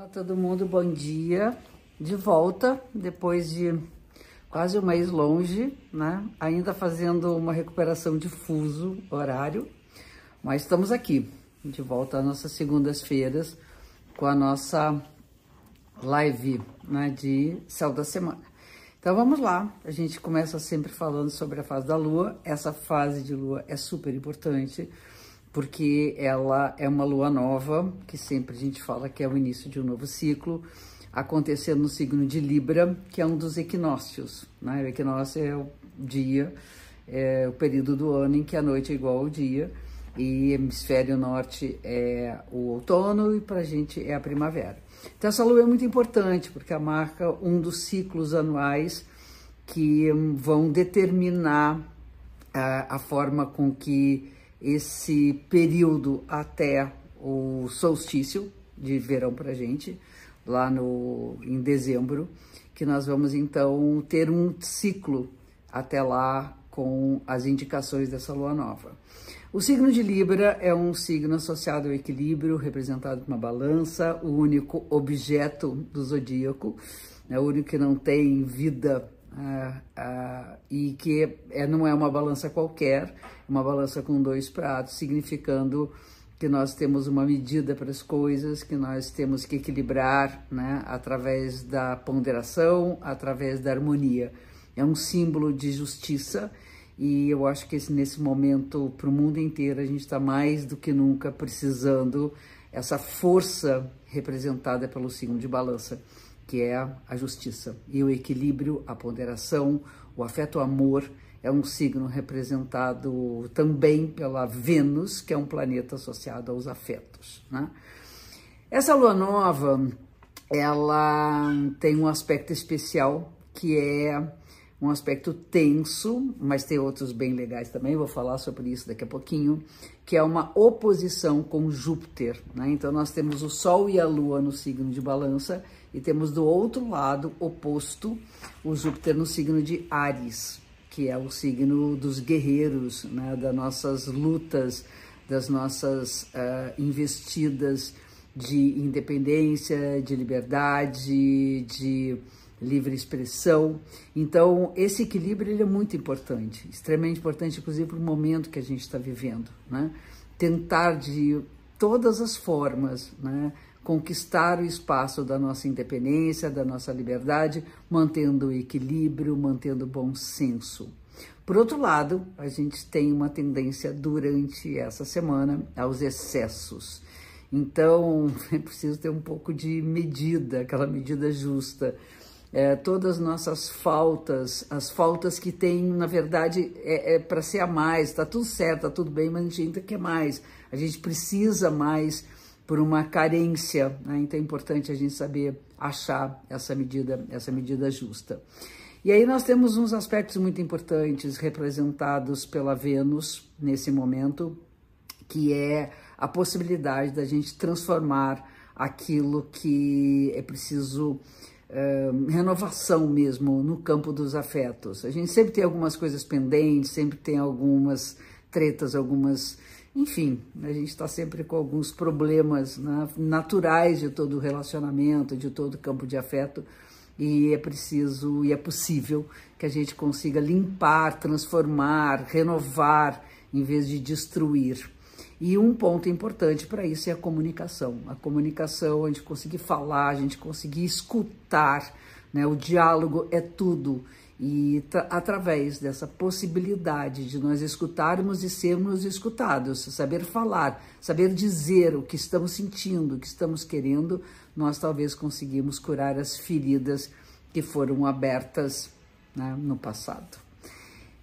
Olá todo mundo, bom dia. De volta depois de quase um mês longe, né? Ainda fazendo uma recuperação de fuso horário, mas estamos aqui, de volta às nossas segundas-feiras com a nossa live né, de céu da semana. Então vamos lá, a gente começa sempre falando sobre a fase da lua. Essa fase de lua é super importante porque ela é uma lua nova, que sempre a gente fala que é o início de um novo ciclo, acontecendo no signo de Libra, que é um dos equinócios. Né? O equinócio é o dia, é o período do ano em que a noite é igual ao dia, e hemisfério norte é o outono e para a gente é a primavera. Então essa lua é muito importante porque ela marca um dos ciclos anuais que vão determinar a, a forma com que esse período até o solstício de verão para gente, lá no, em dezembro, que nós vamos então ter um ciclo até lá com as indicações dessa lua nova. O signo de Libra é um signo associado ao equilíbrio, representado por uma balança, o único objeto do zodíaco, é o único que não tem vida ah, ah, e que é, não é uma balança qualquer, uma balança com dois pratos, significando que nós temos uma medida para as coisas, que nós temos que equilibrar né, através da ponderação, através da harmonia. É um símbolo de justiça e eu acho que esse, nesse momento, para o mundo inteiro, a gente está mais do que nunca precisando essa força representada pelo signo de balança que é a justiça. E o equilíbrio, a ponderação, o afeto o amor é um signo representado também pela Vênus, que é um planeta associado aos afetos. Né? Essa lua nova, ela tem um aspecto especial que é um aspecto tenso, mas tem outros bem legais também, vou falar sobre isso daqui a pouquinho, que é uma oposição com Júpiter. Né? Então, nós temos o Sol e a Lua no signo de Balança e temos do outro lado, oposto, o Júpiter no signo de Ares, que é o signo dos guerreiros, né? das nossas lutas, das nossas uh, investidas de independência, de liberdade, de livre expressão. Então, esse equilíbrio ele é muito importante, extremamente importante, inclusive para o momento que a gente está vivendo. Né? Tentar de todas as formas né, conquistar o espaço da nossa independência, da nossa liberdade, mantendo o equilíbrio, mantendo o bom senso. Por outro lado, a gente tem uma tendência durante essa semana aos excessos. Então, é preciso ter um pouco de medida, aquela medida justa é, todas as nossas faltas, as faltas que tem, na verdade, é, é para ser a mais, tá tudo certo, tá tudo bem, mas a gente ainda quer mais, a gente precisa mais por uma carência, né? então é importante a gente saber achar essa medida, essa medida justa. E aí nós temos uns aspectos muito importantes representados pela Vênus nesse momento, que é a possibilidade da gente transformar aquilo que é preciso renovação mesmo no campo dos afetos. A gente sempre tem algumas coisas pendentes, sempre tem algumas tretas, algumas. Enfim, a gente está sempre com alguns problemas né, naturais de todo relacionamento, de todo campo de afeto, e é preciso e é possível que a gente consiga limpar, transformar, renovar, em vez de destruir. E um ponto importante para isso é a comunicação. A comunicação, a gente conseguir falar, a gente conseguir escutar, né? O diálogo é tudo. E através dessa possibilidade de nós escutarmos e sermos escutados, saber falar, saber dizer o que estamos sentindo, o que estamos querendo, nós talvez conseguimos curar as feridas que foram abertas né, no passado.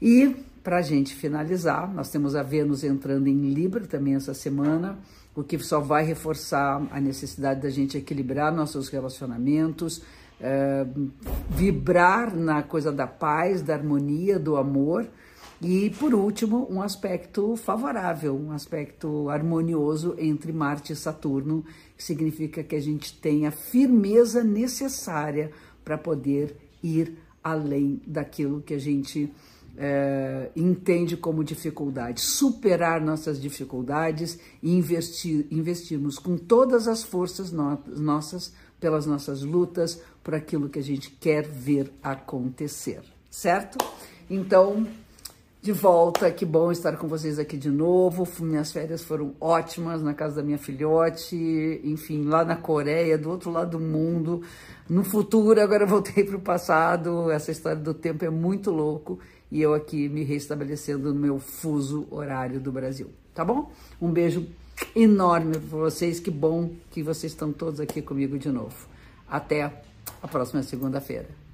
E para a gente finalizar, nós temos a Vênus entrando em Libra também essa semana, o que só vai reforçar a necessidade da gente equilibrar nossos relacionamentos, é, vibrar na coisa da paz, da harmonia, do amor. E, por último, um aspecto favorável, um aspecto harmonioso entre Marte e Saturno, que significa que a gente tem a firmeza necessária para poder ir além daquilo que a gente é, entende como dificuldade, superar nossas dificuldades e investir, investirmos com todas as forças no, nossas, pelas nossas lutas, por aquilo que a gente quer ver acontecer, certo? Então, de volta, que bom estar com vocês aqui de novo. Minhas férias foram ótimas na casa da minha filhote, enfim, lá na Coreia, do outro lado do mundo. No futuro, agora voltei para o passado. Essa história do tempo é muito louco e eu aqui me reestabelecendo no meu fuso horário do Brasil, tá bom? Um beijo enorme para vocês, que bom que vocês estão todos aqui comigo de novo. Até a próxima segunda-feira.